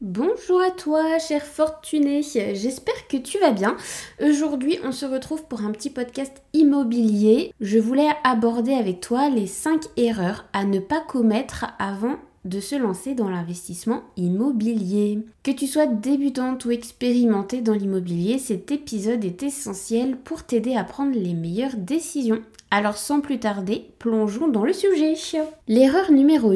Bonjour à toi, cher fortuné. J'espère que tu vas bien. Aujourd'hui, on se retrouve pour un petit podcast immobilier. Je voulais aborder avec toi les 5 erreurs à ne pas commettre avant de se lancer dans l'investissement immobilier. Que tu sois débutante ou expérimentée dans l'immobilier, cet épisode est essentiel pour t'aider à prendre les meilleures décisions. Alors sans plus tarder, plongeons dans le sujet. L'erreur numéro 1,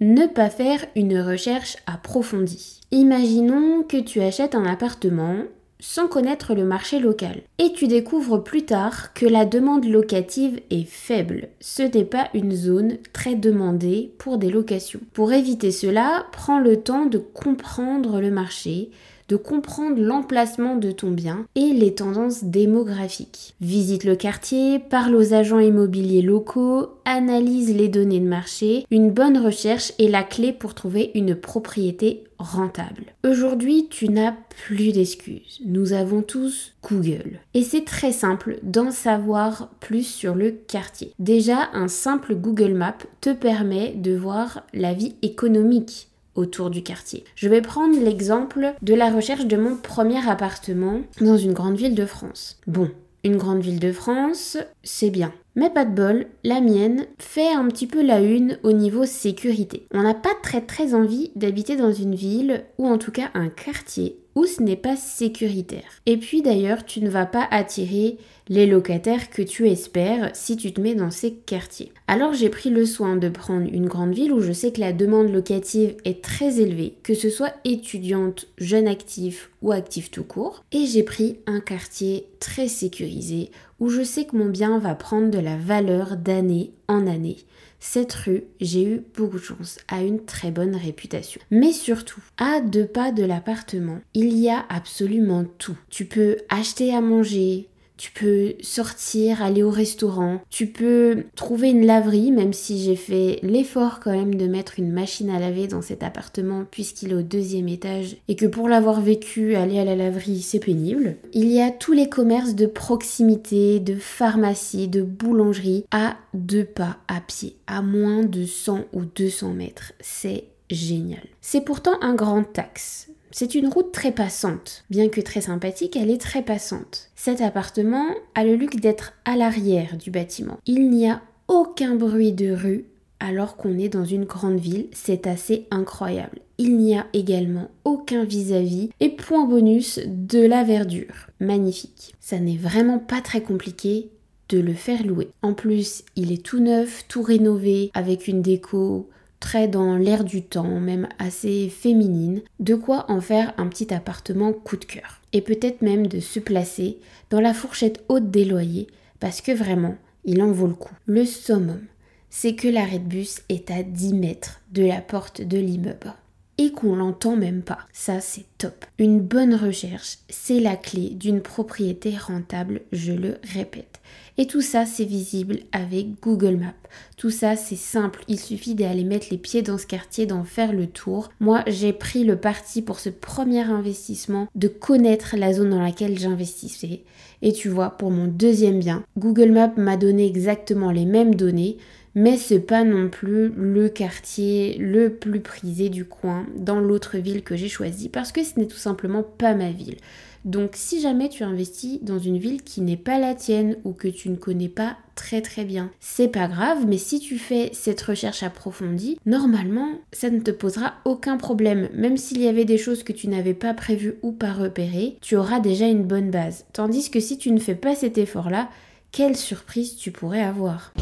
ne pas faire une recherche approfondie. Imaginons que tu achètes un appartement sans connaître le marché local. Et tu découvres plus tard que la demande locative est faible. Ce n'est pas une zone très demandée pour des locations. Pour éviter cela, prends le temps de comprendre le marché, de comprendre l'emplacement de ton bien et les tendances démographiques. Visite le quartier, parle aux agents immobiliers locaux, analyse les données de marché. Une bonne recherche est la clé pour trouver une propriété rentable. Aujourd'hui, tu n'as plus d'excuses. Nous avons tous Google. Et c'est très simple d'en savoir plus sur le quartier. Déjà, un simple Google Map te permet de voir la vie économique autour du quartier. Je vais prendre l'exemple de la recherche de mon premier appartement dans une grande ville de France. Bon, une grande ville de France, c'est bien. Mais pas de bol, la mienne fait un petit peu la une au niveau sécurité. On n'a pas très très envie d'habiter dans une ville ou en tout cas un quartier où ce n'est pas sécuritaire. Et puis d'ailleurs, tu ne vas pas attirer les locataires que tu espères si tu te mets dans ces quartiers. Alors j'ai pris le soin de prendre une grande ville où je sais que la demande locative est très élevée, que ce soit étudiante, jeune actif ou actif tout court, et j'ai pris un quartier très sécurisé où je sais que mon bien va prendre de la valeur d'année en année. Cette rue, j'ai eu beaucoup de chance, a une très bonne réputation. Mais surtout, à deux pas de l'appartement, il y a absolument tout. Tu peux acheter à manger, tu peux sortir, aller au restaurant, tu peux trouver une laverie, même si j'ai fait l'effort quand même de mettre une machine à laver dans cet appartement puisqu'il est au deuxième étage et que pour l'avoir vécu, aller à la laverie, c'est pénible. Il y a tous les commerces de proximité, de pharmacie, de boulangerie à deux pas à pied, à moins de 100 ou 200 mètres. C'est génial. C'est pourtant un grand axe. C'est une route très passante. Bien que très sympathique, elle est très passante. Cet appartement a le luxe d'être à l'arrière du bâtiment. Il n'y a aucun bruit de rue alors qu'on est dans une grande ville, c'est assez incroyable. Il n'y a également aucun vis-à-vis et point bonus de la verdure. Magnifique. Ça n'est vraiment pas très compliqué de le faire louer. En plus, il est tout neuf, tout rénové, avec une déco très dans l'air du temps, même assez féminine, de quoi en faire un petit appartement coup de cœur. Et peut-être même de se placer dans la fourchette haute des loyers, parce que vraiment, il en vaut le coup. Le summum, c'est que l'arrêt de bus est à 10 mètres de la porte de l'immeuble. Et qu'on l'entend même pas. Ça, c'est top. Une bonne recherche, c'est la clé d'une propriété rentable, je le répète. Et tout ça, c'est visible avec Google Maps. Tout ça, c'est simple. Il suffit d'aller mettre les pieds dans ce quartier, d'en faire le tour. Moi, j'ai pris le parti pour ce premier investissement de connaître la zone dans laquelle j'investissais. Et tu vois, pour mon deuxième bien, Google Maps m'a donné exactement les mêmes données mais c'est pas non plus le quartier le plus prisé du coin dans l'autre ville que j'ai choisi parce que ce n'est tout simplement pas ma ville. Donc si jamais tu investis dans une ville qui n'est pas la tienne ou que tu ne connais pas très très bien, c'est pas grave, mais si tu fais cette recherche approfondie, normalement ça ne te posera aucun problème. Même s'il y avait des choses que tu n'avais pas prévues ou pas repérées, tu auras déjà une bonne base. Tandis que si tu ne fais pas cet effort-là, quelle surprise tu pourrais avoir.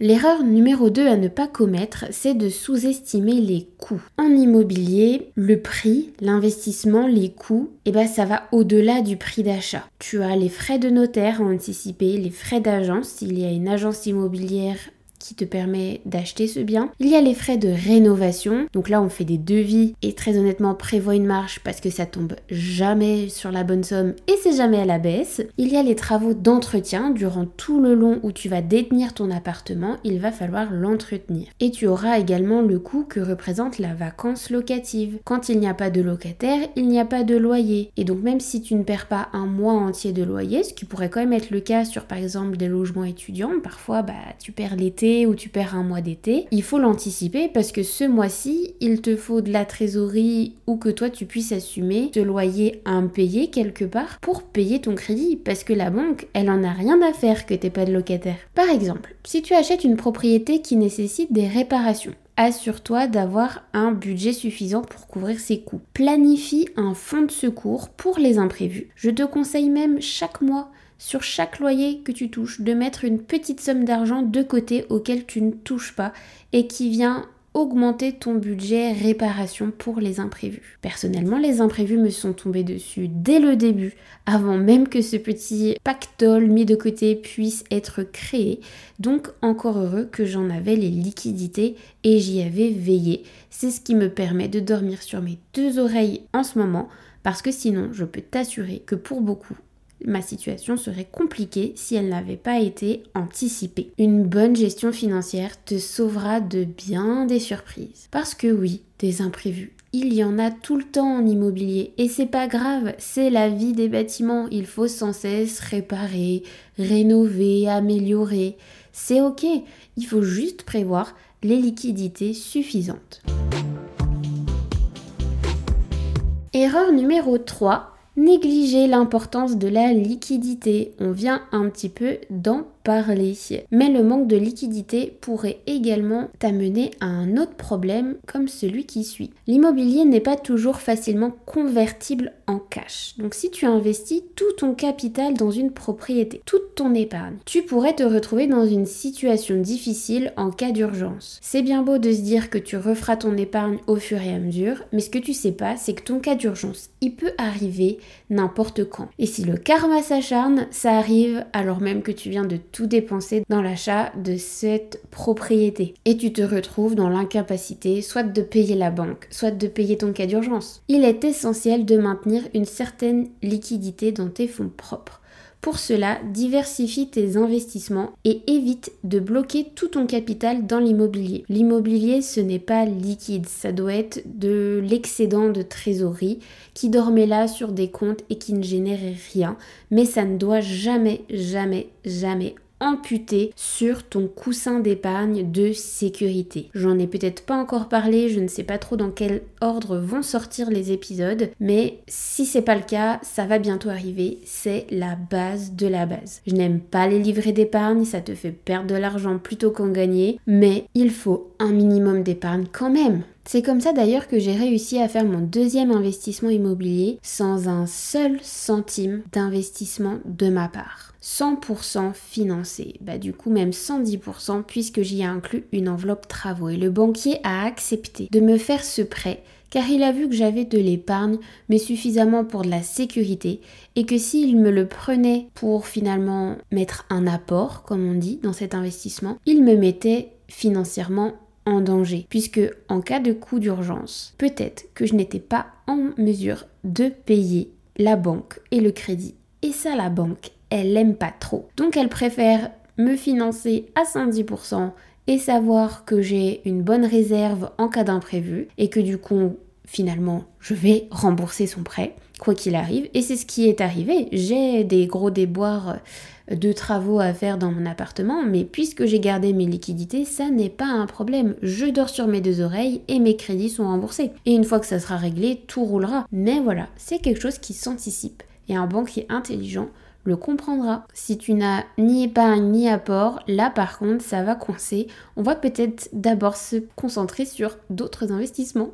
L'erreur numéro 2 à ne pas commettre, c'est de sous-estimer les coûts. En immobilier, le prix, l'investissement, les coûts, eh ben ça va au-delà du prix d'achat. Tu as les frais de notaire à anticiper, les frais d'agence s'il y a une agence immobilière qui te permet d'acheter ce bien. Il y a les frais de rénovation. Donc là, on fait des devis et très honnêtement, prévoit une marge parce que ça tombe jamais sur la bonne somme et c'est jamais à la baisse. Il y a les travaux d'entretien durant tout le long où tu vas détenir ton appartement, il va falloir l'entretenir. Et tu auras également le coût que représente la vacance locative. Quand il n'y a pas de locataire, il n'y a pas de loyer. Et donc même si tu ne perds pas un mois entier de loyer, ce qui pourrait quand même être le cas sur par exemple des logements étudiants, parfois bah tu perds l'été ou tu perds un mois d'été, il faut l'anticiper parce que ce mois-ci, il te faut de la trésorerie ou que toi tu puisses assumer ce loyer impayé quelque part pour payer ton crédit parce que la banque, elle en a rien à faire que t'aies pas de locataire. Par exemple, si tu achètes une propriété qui nécessite des réparations, assure-toi d'avoir un budget suffisant pour couvrir ses coûts. Planifie un fonds de secours pour les imprévus. Je te conseille même chaque mois sur chaque loyer que tu touches de mettre une petite somme d'argent de côté auquel tu ne touches pas et qui vient augmenter ton budget réparation pour les imprévus. Personnellement, les imprévus me sont tombés dessus dès le début, avant même que ce petit pactole mis de côté puisse être créé. Donc encore heureux que j'en avais les liquidités et j'y avais veillé. C'est ce qui me permet de dormir sur mes deux oreilles en ce moment parce que sinon, je peux t'assurer que pour beaucoup, ma situation serait compliquée si elle n'avait pas été anticipée. Une bonne gestion financière te sauvera de bien des surprises. Parce que oui, des imprévus. Il y en a tout le temps en immobilier et c'est pas grave, c'est la vie des bâtiments. Il faut sans cesse réparer, rénover, améliorer. C'est ok, il faut juste prévoir les liquidités suffisantes. Erreur numéro 3, négliger l'importance de la liquidité. On vient un petit peu d'en parler. Mais le manque de liquidité pourrait également t'amener à un autre problème comme celui qui suit. L'immobilier n'est pas toujours facilement convertible en cash. Donc si tu investis tout ton capital dans une propriété, toute ton épargne, tu pourrais te retrouver dans une situation difficile en cas d'urgence. C'est bien beau de se dire que tu referas ton épargne au fur et à mesure, mais ce que tu sais pas, c'est que ton cas d'urgence, il peut arriver n'importe quand. Et si le karma s'acharne, ça arrive alors même que tu viens de tout dépenser dans l'achat de cette propriété. Et tu te retrouves dans l'incapacité soit de payer la banque, soit de payer ton cas d'urgence. Il est essentiel de maintenir une certaine liquidité dans tes fonds propres. Pour cela, diversifie tes investissements et évite de bloquer tout ton capital dans l'immobilier. L'immobilier, ce n'est pas liquide, ça doit être de l'excédent de trésorerie qui dormait là sur des comptes et qui ne générait rien, mais ça ne doit jamais, jamais, jamais amputé sur ton coussin d'épargne de sécurité. J'en ai peut-être pas encore parlé, je ne sais pas trop dans quel ordre vont sortir les épisodes, mais si c'est pas le cas, ça va bientôt arriver, c'est la base de la base. Je n'aime pas les livrets d'épargne, ça te fait perdre de l'argent plutôt qu'en gagner, mais il faut un minimum d'épargne quand même. C'est comme ça d'ailleurs que j'ai réussi à faire mon deuxième investissement immobilier sans un seul centime d'investissement de ma part. 100% financé, bah du coup même 110% puisque j'y ai inclus une enveloppe travaux. Et le banquier a accepté de me faire ce prêt car il a vu que j'avais de l'épargne mais suffisamment pour de la sécurité et que s'il me le prenait pour finalement mettre un apport comme on dit dans cet investissement, il me mettait financièrement en danger, puisque en cas de coup d'urgence, peut-être que je n'étais pas en mesure de payer la banque et le crédit. Et ça, la banque, elle l'aime pas trop. Donc elle préfère me financer à 110% et savoir que j'ai une bonne réserve en cas d'imprévu et que du coup, finalement, je vais rembourser son prêt, quoi qu'il arrive. Et c'est ce qui est arrivé. J'ai des gros déboires de travaux à faire dans mon appartement, mais puisque j'ai gardé mes liquidités, ça n'est pas un problème. Je dors sur mes deux oreilles et mes crédits sont remboursés. Et une fois que ça sera réglé, tout roulera. Mais voilà, c'est quelque chose qui s'anticipe. Et un banquier intelligent le comprendra. Si tu n'as ni épargne ni apport, là par contre ça va coincer. On va peut-être d'abord se concentrer sur d'autres investissements.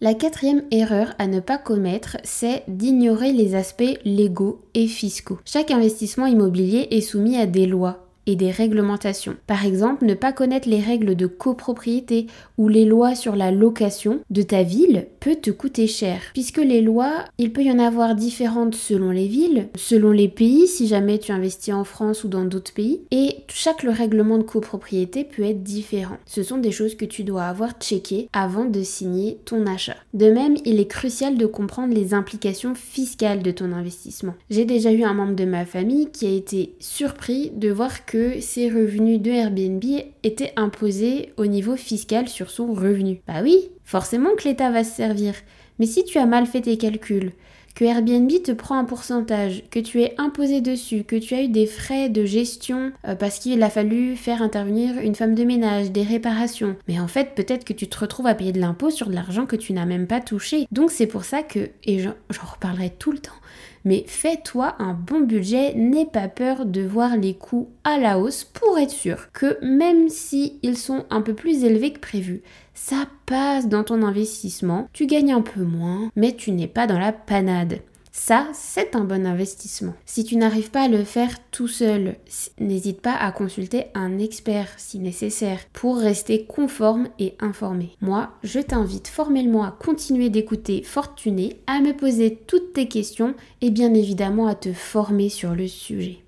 La quatrième erreur à ne pas commettre, c'est d'ignorer les aspects légaux et fiscaux. Chaque investissement immobilier est soumis à des lois et des réglementations. Par exemple, ne pas connaître les règles de copropriété ou les lois sur la location de ta ville peut te coûter cher. Puisque les lois, il peut y en avoir différentes selon les villes, selon les pays si jamais tu investis en France ou dans d'autres pays, et chaque règlement de copropriété peut être différent. Ce sont des choses que tu dois avoir checkées avant de signer ton achat. De même, il est crucial de comprendre les implications fiscales de ton investissement. J'ai déjà eu un membre de ma famille qui a été surpris de voir que ses revenus de Airbnb étaient imposés au niveau fiscal sur son revenu. Bah oui, forcément que l'État va se servir. Mais si tu as mal fait tes calculs, que Airbnb te prend un pourcentage, que tu es imposé dessus, que tu as eu des frais de gestion euh, parce qu'il a fallu faire intervenir une femme de ménage, des réparations. Mais en fait, peut-être que tu te retrouves à payer de l'impôt sur de l'argent que tu n'as même pas touché. Donc c'est pour ça que, et j'en reparlerai tout le temps, mais fais-toi un bon budget, n'aie pas peur de voir les coûts à la hausse pour être sûr que même si ils sont un peu plus élevés que prévu, ça passe dans ton investissement, tu gagnes un peu moins, mais tu n'es pas dans la panade. Ça, c'est un bon investissement. Si tu n'arrives pas à le faire tout seul, n'hésite pas à consulter un expert si nécessaire pour rester conforme et informé. Moi, je t'invite formellement à continuer d'écouter Fortuné, à me poser toutes tes questions et bien évidemment à te former sur le sujet.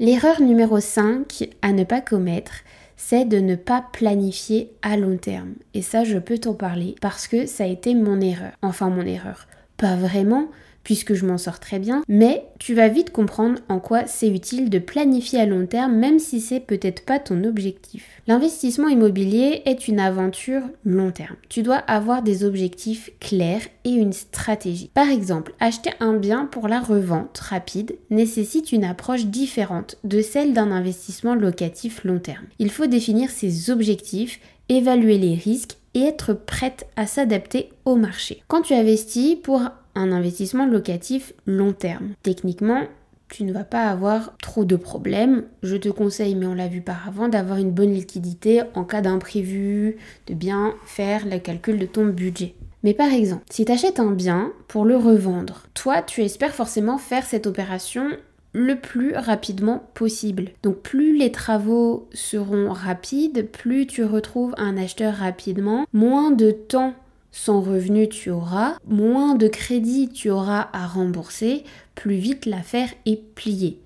L'erreur numéro 5 à ne pas commettre, c'est de ne pas planifier à long terme. Et ça, je peux t'en parler parce que ça a été mon erreur. Enfin, mon erreur. Pas vraiment, puisque je m'en sors très bien, mais tu vas vite comprendre en quoi c'est utile de planifier à long terme même si c'est peut-être pas ton objectif. L'investissement immobilier est une aventure long terme. Tu dois avoir des objectifs clairs et une stratégie. Par exemple, acheter un bien pour la revente rapide nécessite une approche différente de celle d'un investissement locatif long terme. Il faut définir ses objectifs évaluer les risques et être prête à s'adapter au marché. Quand tu investis pour un investissement locatif long terme. Techniquement, tu ne vas pas avoir trop de problèmes. Je te conseille, mais on l'a vu par avant, d'avoir une bonne liquidité en cas d'imprévu, de bien faire le calcul de ton budget. Mais par exemple, si tu achètes un bien pour le revendre, toi, tu espères forcément faire cette opération le plus rapidement possible. Donc plus les travaux seront rapides, plus tu retrouves un acheteur rapidement, moins de temps sans revenu tu auras, moins de crédit tu auras à rembourser, plus vite l'affaire est pliée.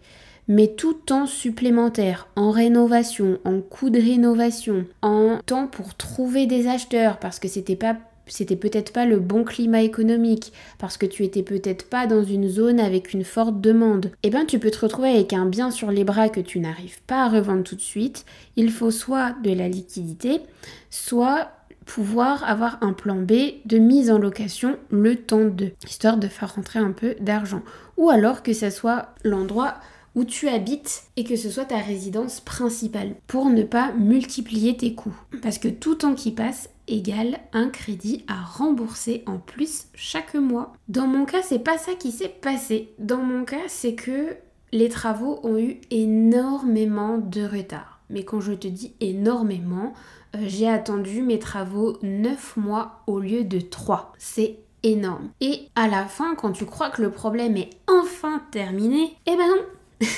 Mais tout temps supplémentaire en rénovation, en coût de rénovation, en temps pour trouver des acheteurs parce que c'était pas c'était peut-être pas le bon climat économique, parce que tu étais peut-être pas dans une zone avec une forte demande, eh bien tu peux te retrouver avec un bien sur les bras que tu n'arrives pas à revendre tout de suite. Il faut soit de la liquidité, soit pouvoir avoir un plan B de mise en location le temps de, histoire de faire rentrer un peu d'argent. Ou alors que ce soit l'endroit où tu habites et que ce soit ta résidence principale pour ne pas multiplier tes coûts. Parce que tout temps qui passe égale un crédit à rembourser en plus chaque mois. Dans mon cas, c'est pas ça qui s'est passé. Dans mon cas, c'est que les travaux ont eu énormément de retard. Mais quand je te dis énormément, j'ai attendu mes travaux 9 mois au lieu de 3. C'est énorme. Et à la fin, quand tu crois que le problème est enfin terminé, eh ben non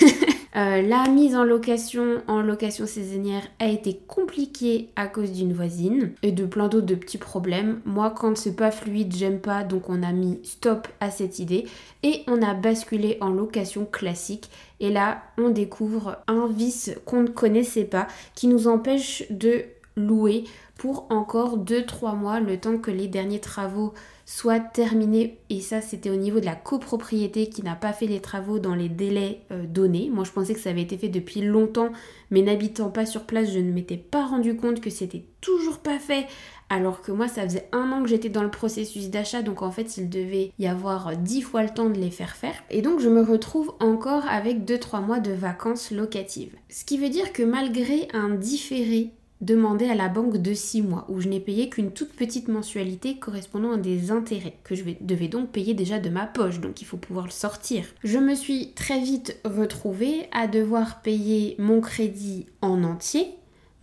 euh, la mise en location en location saisonnière a été compliquée à cause d'une voisine et de plein d'autres petits problèmes. Moi, quand c'est pas fluide, j'aime pas, donc on a mis stop à cette idée et on a basculé en location classique. Et là, on découvre un vice qu'on ne connaissait pas qui nous empêche de louer pour encore 2-3 mois, le temps que les derniers travaux soient terminés. Et ça, c'était au niveau de la copropriété qui n'a pas fait les travaux dans les délais euh, donnés. Moi, je pensais que ça avait été fait depuis longtemps, mais n'habitant pas sur place, je ne m'étais pas rendu compte que c'était toujours pas fait. Alors que moi, ça faisait un an que j'étais dans le processus d'achat, donc en fait, il devait y avoir 10 fois le temps de les faire faire. Et donc, je me retrouve encore avec 2-3 mois de vacances locatives. Ce qui veut dire que malgré un différé demandé à la banque de 6 mois, où je n'ai payé qu'une toute petite mensualité correspondant à des intérêts, que je devais donc payer déjà de ma poche, donc il faut pouvoir le sortir. Je me suis très vite retrouvée à devoir payer mon crédit en entier,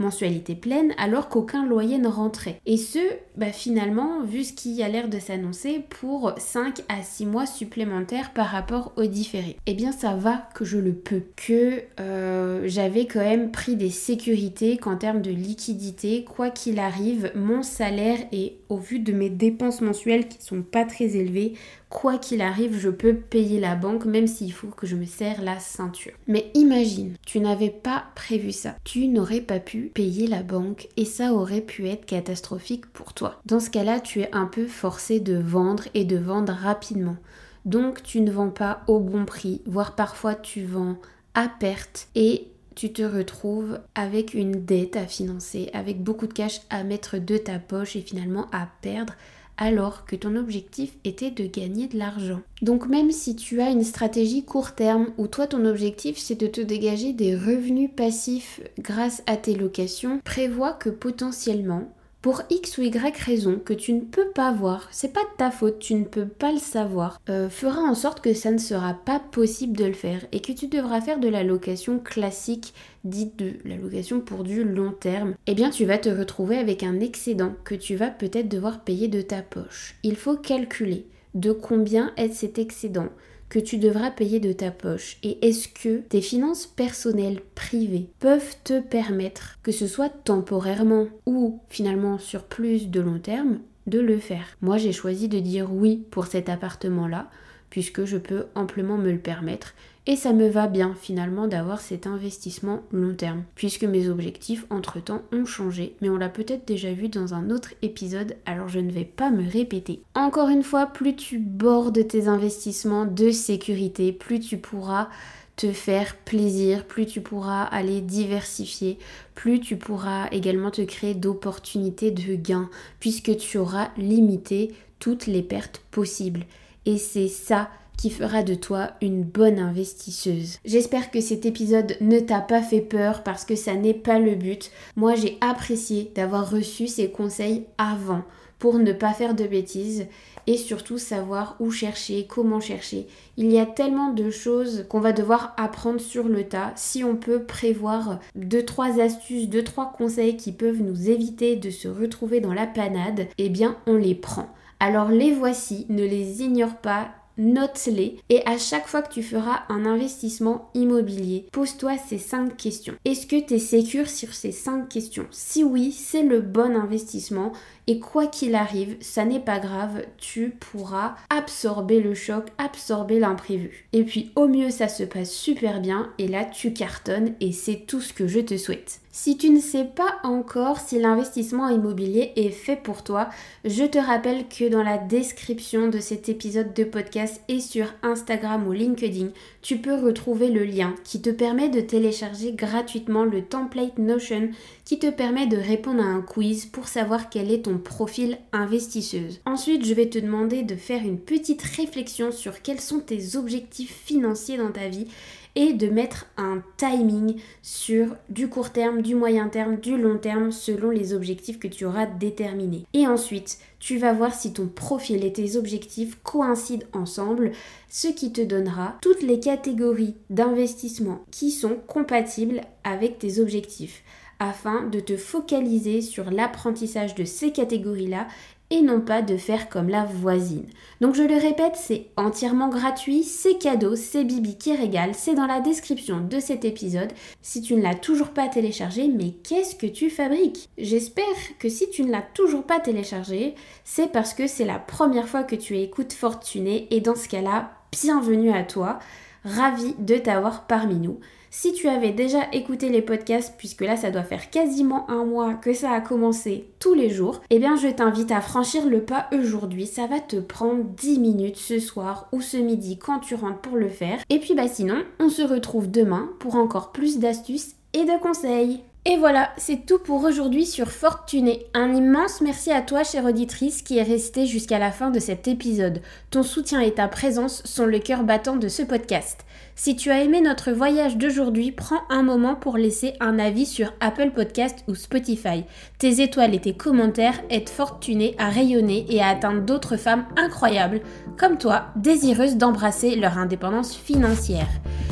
mensualité pleine alors qu'aucun loyer ne rentrait. Et ce, bah finalement, vu ce qui a l'air de s'annoncer, pour 5 à 6 mois supplémentaires par rapport au différé. Eh bien ça va que je le peux, que euh, j'avais quand même pris des sécurités qu'en termes de liquidité, quoi qu'il arrive, mon salaire est au vu de mes dépenses mensuelles qui sont pas très élevées, quoi qu'il arrive, je peux payer la banque même s'il faut que je me serre la ceinture. Mais imagine, tu n'avais pas prévu ça. Tu n'aurais pas pu payer la banque et ça aurait pu être catastrophique pour toi. Dans ce cas-là, tu es un peu forcé de vendre et de vendre rapidement. Donc tu ne vends pas au bon prix, voire parfois tu vends à perte et tu te retrouves avec une dette à financer, avec beaucoup de cash à mettre de ta poche et finalement à perdre alors que ton objectif était de gagner de l'argent. Donc même si tu as une stratégie court terme où toi ton objectif c'est de te dégager des revenus passifs grâce à tes locations, prévois que potentiellement pour X ou Y raison que tu ne peux pas voir, c'est pas de ta faute, tu ne peux pas le savoir, euh, fera en sorte que ça ne sera pas possible de le faire et que tu devras faire de la location classique, dite de la location pour du long terme, eh bien tu vas te retrouver avec un excédent que tu vas peut-être devoir payer de ta poche. Il faut calculer de combien est cet excédent que tu devras payer de ta poche et est-ce que tes finances personnelles privées peuvent te permettre, que ce soit temporairement ou finalement sur plus de long terme, de le faire? Moi j'ai choisi de dire oui pour cet appartement-là puisque je peux amplement me le permettre et ça me va bien finalement d'avoir cet investissement long terme, puisque mes objectifs entre-temps ont changé, mais on l'a peut-être déjà vu dans un autre épisode, alors je ne vais pas me répéter. Encore une fois, plus tu bordes tes investissements de sécurité, plus tu pourras te faire plaisir, plus tu pourras aller diversifier, plus tu pourras également te créer d'opportunités de gains, puisque tu auras limité toutes les pertes possibles. Et c'est ça qui fera de toi une bonne investisseuse. J'espère que cet épisode ne t'a pas fait peur parce que ça n'est pas le but. Moi j'ai apprécié d'avoir reçu ces conseils avant pour ne pas faire de bêtises et surtout savoir où chercher, comment chercher. Il y a tellement de choses qu'on va devoir apprendre sur le tas. Si on peut prévoir 2-3 astuces, 2-3 conseils qui peuvent nous éviter de se retrouver dans la panade, eh bien on les prend. Alors les voici, ne les ignore pas, note-les et à chaque fois que tu feras un investissement immobilier, pose-toi ces 5 questions. Est-ce que tu es sécure sur ces 5 questions? Si oui, c'est le bon investissement et quoi qu'il arrive, ça n'est pas grave, tu pourras absorber le choc, absorber l'imprévu. Et puis au mieux, ça se passe super bien et là, tu cartonnes et c'est tout ce que je te souhaite. Si tu ne sais pas encore si l'investissement immobilier est fait pour toi, je te rappelle que dans la description de cet épisode de podcast et sur Instagram ou LinkedIn, tu peux retrouver le lien qui te permet de télécharger gratuitement le template Notion qui te permet de répondre à un quiz pour savoir quel est ton profil investisseuse. Ensuite, je vais te demander de faire une petite réflexion sur quels sont tes objectifs financiers dans ta vie et de mettre un timing sur du court terme, du moyen terme, du long terme selon les objectifs que tu auras déterminés. Et ensuite, tu vas voir si ton profil et tes objectifs coïncident ensemble, ce qui te donnera toutes les catégories d'investissement qui sont compatibles avec tes objectifs afin de te focaliser sur l'apprentissage de ces catégories-là et non pas de faire comme la voisine. Donc je le répète, c'est entièrement gratuit, c'est cadeau, c'est Bibi qui régale, c'est dans la description de cet épisode. Si tu ne l'as toujours pas téléchargé, mais qu'est-ce que tu fabriques? J'espère que si tu ne l'as toujours pas téléchargé, c'est parce que c'est la première fois que tu écoutes Fortuné et dans ce cas-là, bienvenue à toi, ravi de t'avoir parmi nous. Si tu avais déjà écouté les podcasts, puisque là ça doit faire quasiment un mois que ça a commencé tous les jours, eh bien je t'invite à franchir le pas aujourd'hui. Ça va te prendre 10 minutes ce soir ou ce midi quand tu rentres pour le faire. Et puis bah sinon, on se retrouve demain pour encore plus d'astuces et de conseils. Et voilà, c'est tout pour aujourd'hui sur Fortuné. Un immense merci à toi, chère auditrice, qui est restée jusqu'à la fin de cet épisode. Ton soutien et ta présence sont le cœur battant de ce podcast. Si tu as aimé notre voyage d'aujourd'hui, prends un moment pour laisser un avis sur Apple Podcast ou Spotify. Tes étoiles et tes commentaires aident Fortuné à rayonner et à atteindre d'autres femmes incroyables, comme toi, désireuses d'embrasser leur indépendance financière.